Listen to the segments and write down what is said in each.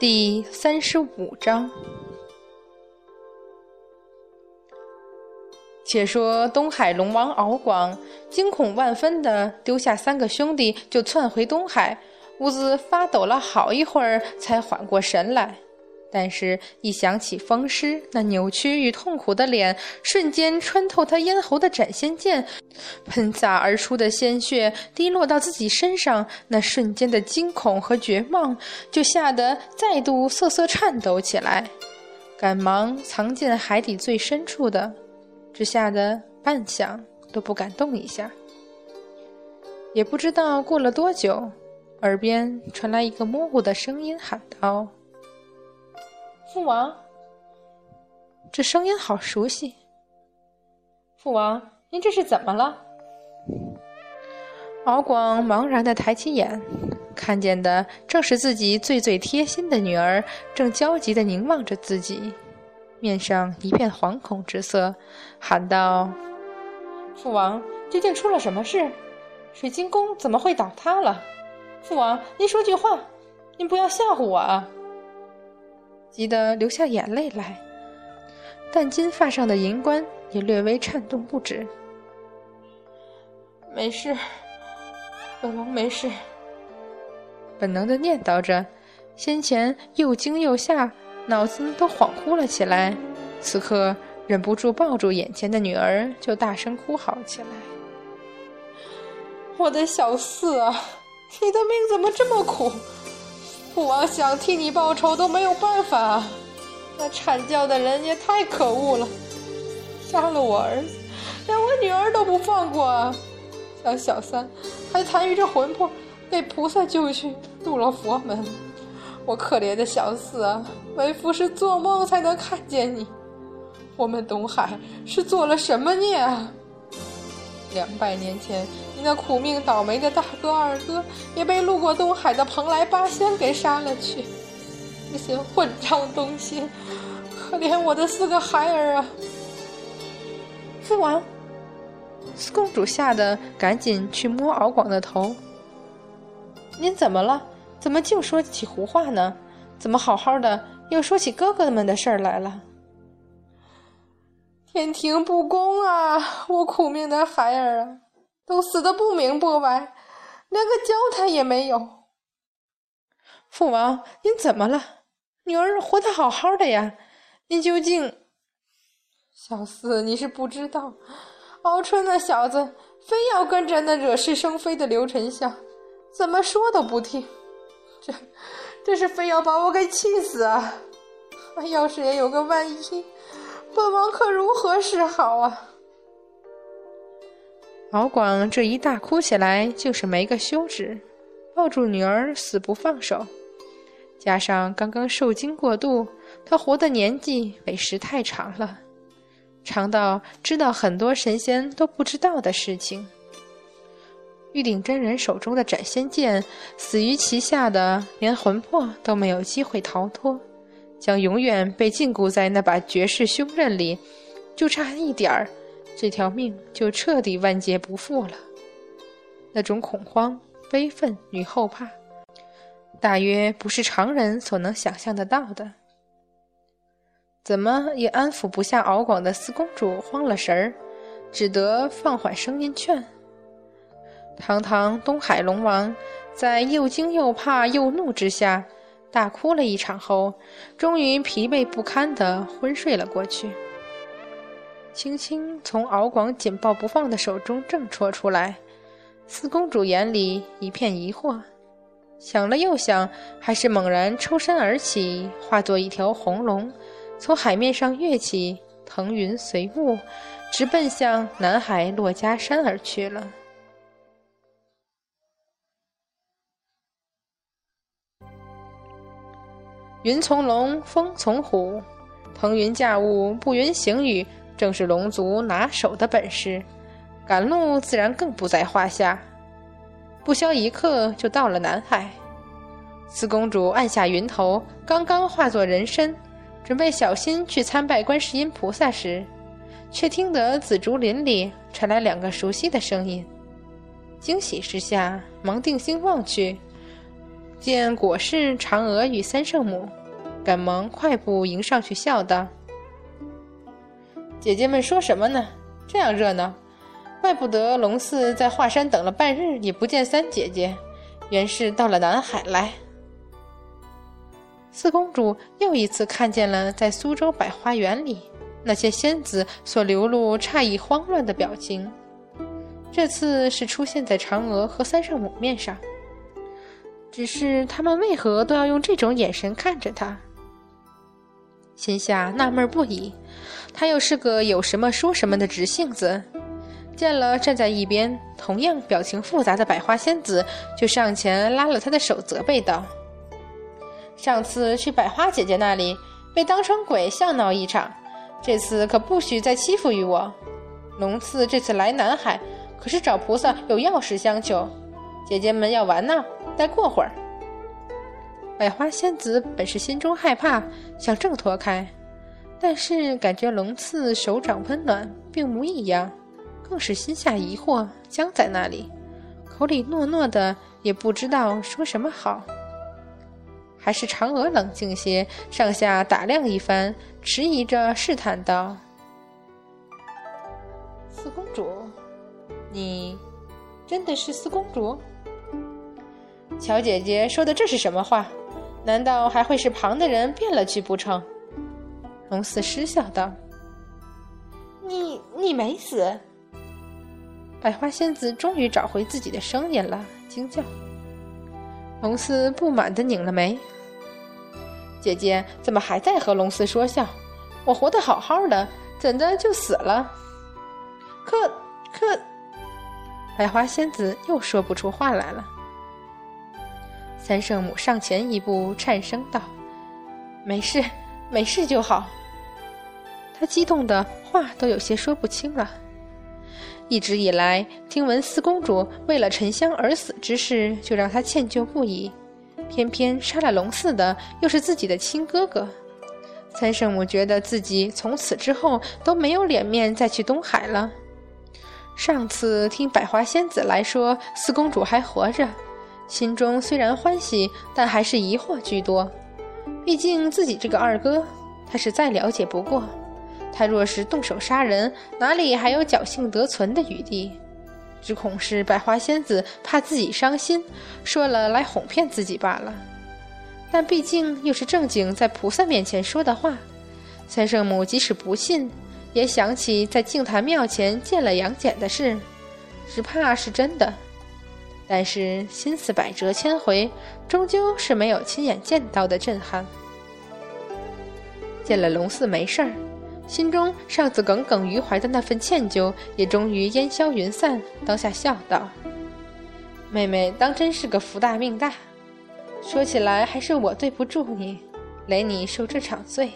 第三十五章。且说东海龙王敖广惊恐万分的丢下三个兄弟，就窜回东海，兀自发抖了好一会儿，才缓过神来。但是，一想起风师那扭曲与痛苦的脸，瞬间穿透他咽喉的斩仙剑，喷洒而出的鲜血滴落到自己身上，那瞬间的惊恐和绝望，就吓得再度瑟瑟颤抖起来，赶忙藏进海底最深处的，只吓得半晌都不敢动一下。也不知道过了多久，耳边传来一个模糊的声音喊道。父王，这声音好熟悉。父王，您这是怎么了？敖广茫然的抬起眼，看见的正是自己最最贴心的女儿，正焦急的凝望着自己，面上一片惶恐之色，喊道：“父王，究竟出了什么事？水晶宫怎么会倒塌了？父王，您说句话，您不要吓唬我啊！”急得流下眼泪来，但金发上的银冠也略微颤动不止。没事，本王没事。本能的念叨着，先前又惊又吓，脑子都恍惚了起来。此刻忍不住抱住眼前的女儿，就大声哭嚎起来：“我的小四啊，你的命怎么这么苦？”父王想替你报仇都没有办法啊，那阐教的人也太可恶了，杀了我儿子，连我女儿都不放过，将小三还残余着魂魄被菩萨救去入了佛门。我可怜的小四啊，为父是做梦才能看见你。我们东海是做了什么孽啊？两百年前，你那苦命倒霉的大哥二哥也被路过东海的蓬莱八仙给杀了去。那些混账东西，可怜我的四个孩儿啊！父王，四公主吓得赶紧去摸敖广的头。您怎么了？怎么净说起胡话呢？怎么好好的又说起哥哥们的事儿来了？天庭不公啊！我苦命的孩儿啊，都死的不明不白，连个交代也没有。父王，您怎么了？女儿活得好好的呀，您究竟……小四，你是不知道，敖春那小子非要跟着那惹是生非的刘丞相，怎么说都不听，这这是非要把我给气死啊！要是也有个万一……本王可如何是好啊？敖广这一大哭起来，就是没个休止，抱住女儿死不放手。加上刚刚受惊过度，他活的年纪委实太长了，长到知道很多神仙都不知道的事情。玉鼎真人手中的斩仙剑，死于其下的，连魂魄都没有机会逃脱。将永远被禁锢在那把绝世凶刃里，就差一点儿，这条命就彻底万劫不复了。那种恐慌、悲愤与后怕，大约不是常人所能想象得到的。怎么也安抚不下敖广的四公主，慌了神儿，只得放缓声音劝：“堂堂东海龙王，在又惊又怕又怒之下。”大哭了一场后，终于疲惫不堪地昏睡了过去。轻轻从敖广紧抱不放的手中挣脱出来，四公主眼里一片疑惑，想了又想，还是猛然抽身而起，化作一条红龙，从海面上跃起，腾云随雾，直奔向南海珞珈山而去了。云从龙，风从虎，腾云驾雾，步云行雨，正是龙族拿手的本事。赶路自然更不在话下。不消一刻，就到了南海。四公主按下云头，刚刚化作人身，准备小心去参拜观世音菩萨时，却听得紫竹林里传来两个熟悉的声音。惊喜之下，忙定睛望去。见果是嫦娥与三圣母，赶忙快步迎上去，笑道：“姐姐们说什么呢？这样热闹，怪不得龙四在华山等了半日也不见三姐姐，原是到了南海来。”四公主又一次看见了在苏州百花园里那些仙子所流露诧异慌乱的表情，这次是出现在嫦娥和三圣母面上。只是他们为何都要用这种眼神看着他？心下纳闷不已。他又是个有什么说什么的直性子，见了站在一边同样表情复杂的百花仙子，就上前拉了他的手，责备道：“上次去百花姐姐那里被当成鬼笑闹一场，这次可不许再欺负于我。龙次这次来南海，可是找菩萨有要事相求，姐姐们要玩闹。”再过会儿，百花仙子本是心中害怕，想挣脱开，但是感觉龙刺手掌温暖，并无异样，更是心下疑惑，僵在那里，口里诺诺的，也不知道说什么好。还是嫦娥冷静些，上下打量一番，迟疑着试探道：“四公主，你真的是四公主？”乔姐姐说的这是什么话？难道还会是旁的人变了去不成？龙四失笑道：“你你没死。”百花仙子终于找回自己的声音了，惊叫。龙四不满的拧了眉：“姐姐怎么还在和龙四说笑？我活得好好的，怎的就死了？”可可，百花仙子又说不出话来了。三圣母上前一步，颤声道：“没事，没事就好。”他激动的话都有些说不清了。一直以来，听闻四公主为了沉香而死之事，就让他歉疚不已。偏偏杀了龙四的又是自己的亲哥哥，三圣母觉得自己从此之后都没有脸面再去东海了。上次听百花仙子来说，四公主还活着。心中虽然欢喜，但还是疑惑居多。毕竟自己这个二哥，他是再了解不过。他若是动手杀人，哪里还有侥幸得存的余地？只恐是百花仙子怕自己伤心，说了来哄骗自己罢了。但毕竟又是正经在菩萨面前说的话，三圣母即使不信，也想起在净坛庙前见了杨戬的事，只怕是真的。但是心思百折千回，终究是没有亲眼见到的震撼。见了龙四没事儿，心中上次耿耿于怀的那份歉疚也终于烟消云散。当下笑道：“妹妹当真是个福大命大，说起来还是我对不住你，累你受这场罪。”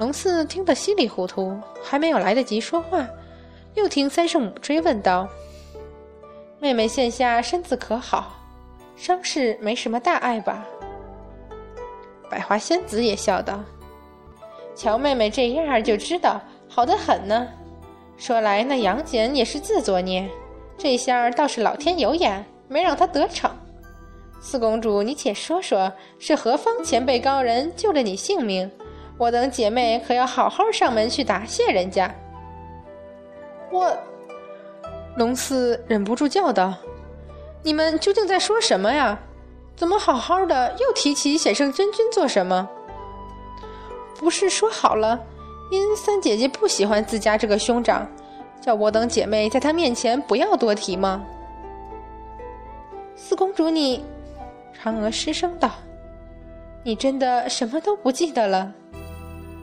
龙四听得稀里糊涂，还没有来得及说话，又听三圣母追问道。妹妹现下身子可好？伤势没什么大碍吧？百花仙子也笑道：“瞧妹妹这样就知道好的很呢。说来那杨戬也是自作孽，这下倒是老天有眼，没让他得逞。四公主，你且说说，是何方前辈高人救了你性命？我等姐妹可要好好上门去答谢人家。”我。龙四忍不住叫道：“你们究竟在说什么呀？怎么好好的又提起显圣真君做什么？不是说好了，因三姐姐不喜欢自家这个兄长，叫我等姐妹在她面前不要多提吗？”四公主，你，嫦娥失声道：“你真的什么都不记得了？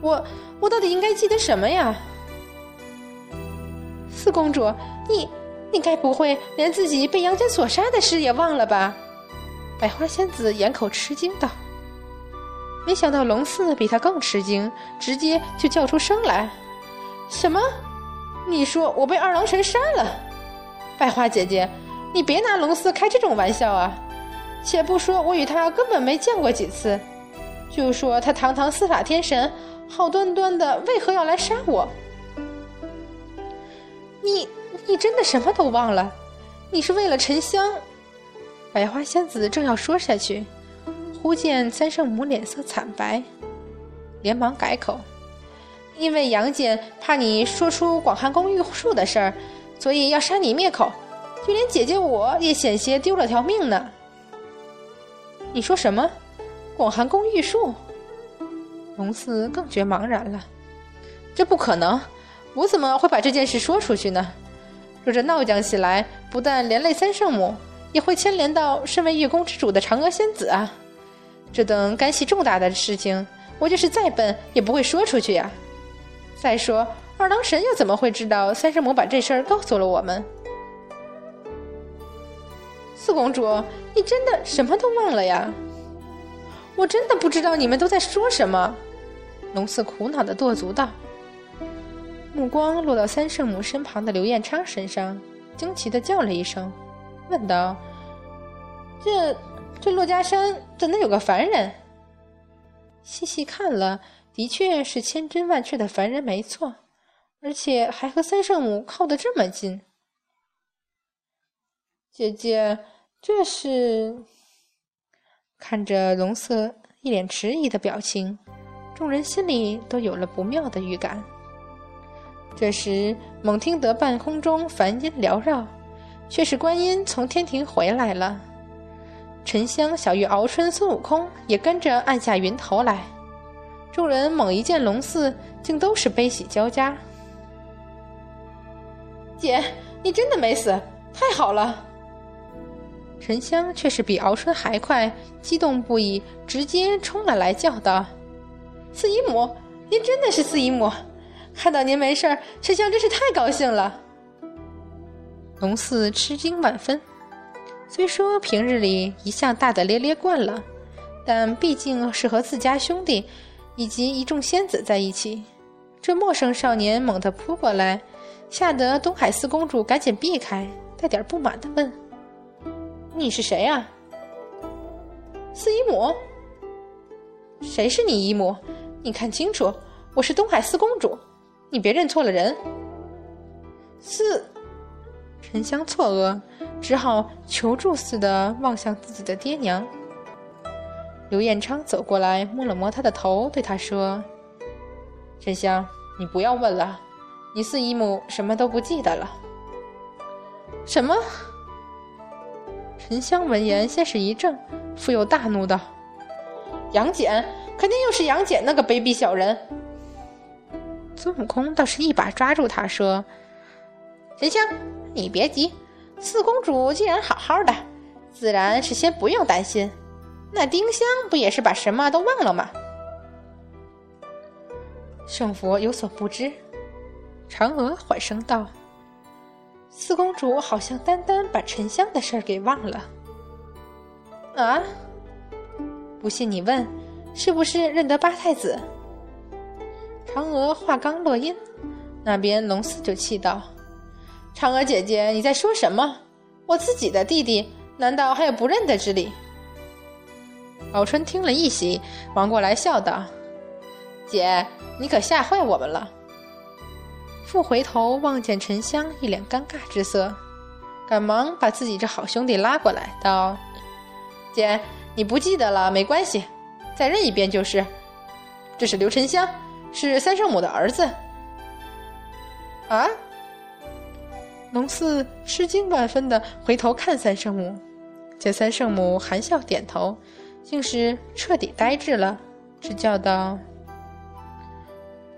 我，我到底应该记得什么呀？”四公主，你。你该不会连自己被杨戬所杀的事也忘了吧？百花仙子掩口吃惊道。没想到龙四比他更吃惊，直接就叫出声来：“什么？你说我被二郎神杀了？百花姐姐，你别拿龙四开这种玩笑啊！且不说我与他根本没见过几次，就说他堂堂司法天神，好端端的为何要来杀我？你……”你真的什么都忘了？你是为了沉香？百花仙子正要说下去，忽见三圣母脸色惨白，连忙改口：“因为杨戬怕你说出广寒宫玉树的事儿，所以要杀你灭口，就连姐姐我也险些丢了条命呢。”你说什么？广寒宫玉树？龙四更觉茫然了。这不可能，我怎么会把这件事说出去呢？若这闹僵起来，不但连累三圣母，也会牵连到身为月宫之主的嫦娥仙子啊！这等干系重大的事情，我就是再笨也不会说出去呀。再说，二郎神又怎么会知道三圣母把这事儿告诉了我们？四公主，你真的什么都忘了呀？我真的不知道你们都在说什么。龙四苦恼的跺足道。目光落到三圣母身旁的刘彦昌身上，惊奇的叫了一声，问道：“这这骆家山怎能有个凡人？”细细看了，的确是千真万确的凡人，没错，而且还和三圣母靠得这么近。姐姐，这是看着龙色一脸迟疑的表情，众人心里都有了不妙的预感。这时，猛听得半空中梵音缭绕，却是观音从天庭回来了。沉香、小玉、敖春、孙悟空也跟着按下云头来。众人猛一见龙四，竟都是悲喜交加。姐，你真的没死，太好了！沉香却是比敖春还快，激动不已，直接冲了来，叫道：“四姨母，您真的是四姨母！”看到您没事儿，沉香真是太高兴了。龙四吃惊万分，虽说平日里一向大大咧咧惯了，但毕竟是和自家兄弟以及一众仙子在一起，这陌生少年猛地扑过来，吓得东海四公主赶紧避开，带点不满的问：“你是谁啊？”四姨母？谁是你姨母？你看清楚，我是东海四公主。你别认错了人。四，沉香错愕，只好求助似的望向自己的爹娘。刘彦昌走过来，摸了摸他的头，对他说：“沉香，你不要问了，你四姨母什么都不记得了。”什么？沉香闻言，先是一怔，复又大怒道：“杨戬，肯定又是杨戬那个卑鄙小人！”孙悟空倒是一把抓住他，说：“沉香，你别急，四公主既然好好的，自然是先不用担心。那丁香不也是把什么都忘了吗？”圣佛有所不知，嫦娥缓声道：“四公主好像单单把沉香的事儿给忘了。”啊？不信你问，是不是认得八太子？嫦娥话刚落音，那边龙四就气道：“嫦娥姐姐，你在说什么？我自己的弟弟，难道还有不认得之理？”宝春听了一喜，忙过来笑道：“姐，你可吓坏我们了。”复回头望见沉香一脸尴尬之色，赶忙把自己这好兄弟拉过来，道：“姐，你不记得了没关系，再认一遍就是。这是刘沉香。”是三圣母的儿子啊！龙四吃惊万分的回头看三圣母，见三圣母含笑点头，竟是彻底呆滞了，只叫道：“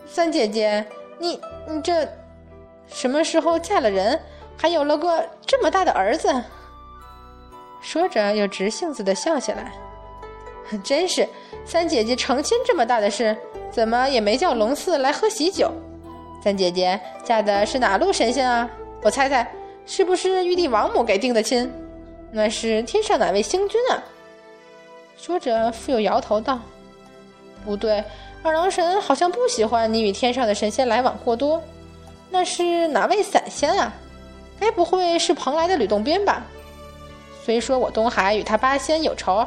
三姐姐，你你这什么时候嫁了人，还有了个这么大的儿子？”说着又直性子的笑起来，真是三姐姐成亲这么大的事。怎么也没叫龙四来喝喜酒？三姐姐嫁的是哪路神仙啊？我猜猜，是不是玉帝王母给定的亲？那是天上哪位星君啊？说着，复又摇头道：“不对，二郎神好像不喜欢你与天上的神仙来往过多。那是哪位散仙啊？该不会是蓬莱的吕洞宾吧？虽说我东海与他八仙有仇，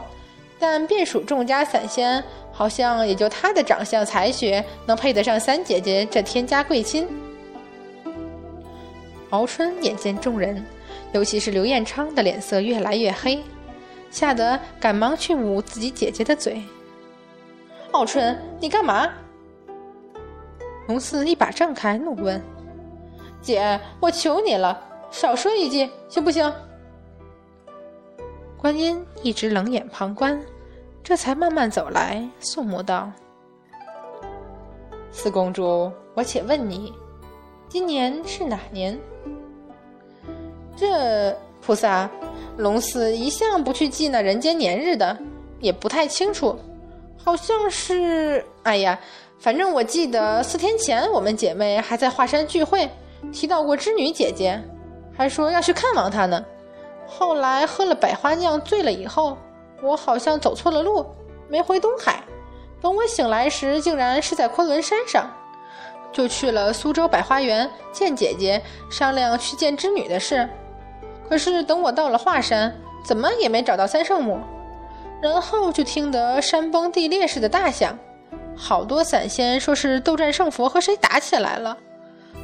但便属众家散仙。”好像也就他的长相才学能配得上三姐姐这天家贵亲。敖春眼见众人，尤其是刘彦昌的脸色越来越黑，吓得赶忙去捂自己姐姐的嘴。傲春，你干嘛？龙四一把挣开，怒问：“姐，我求你了，少说一句，行不行？”观音一直冷眼旁观，这才慢慢走来，肃穆道：“四公主，我且问你，今年是哪年？”这菩萨，龙四一向不去记那人间年日的，也不太清楚，好像是……哎呀，反正我记得四天前我们姐妹还在华山聚会，提到过织女姐姐，还说要去看望她呢。后来喝了百花酿醉了以后，我好像走错了路，没回东海。等我醒来时，竟然是在昆仑山上，就去了苏州百花园见姐姐，商量去见织女的事。可是等我到了华山，怎么也没找到三圣母，然后就听得山崩地裂似的大响，好多散仙说是斗战胜佛和谁打起来了。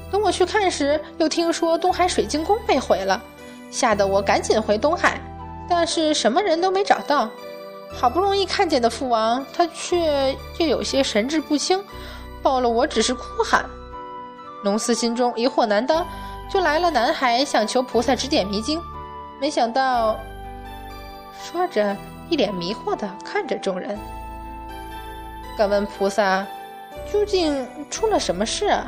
等我去看时，又听说东海水晶宫被毁了，吓得我赶紧回东海，但是什么人都没找到。好不容易看见的父王，他却又有些神志不清，抱了我只是哭喊。龙四心中疑惑难当。就来了男孩，想求菩萨指点迷津，没想到，说着一脸迷惑的看着众人，敢问菩萨，究竟出了什么事啊？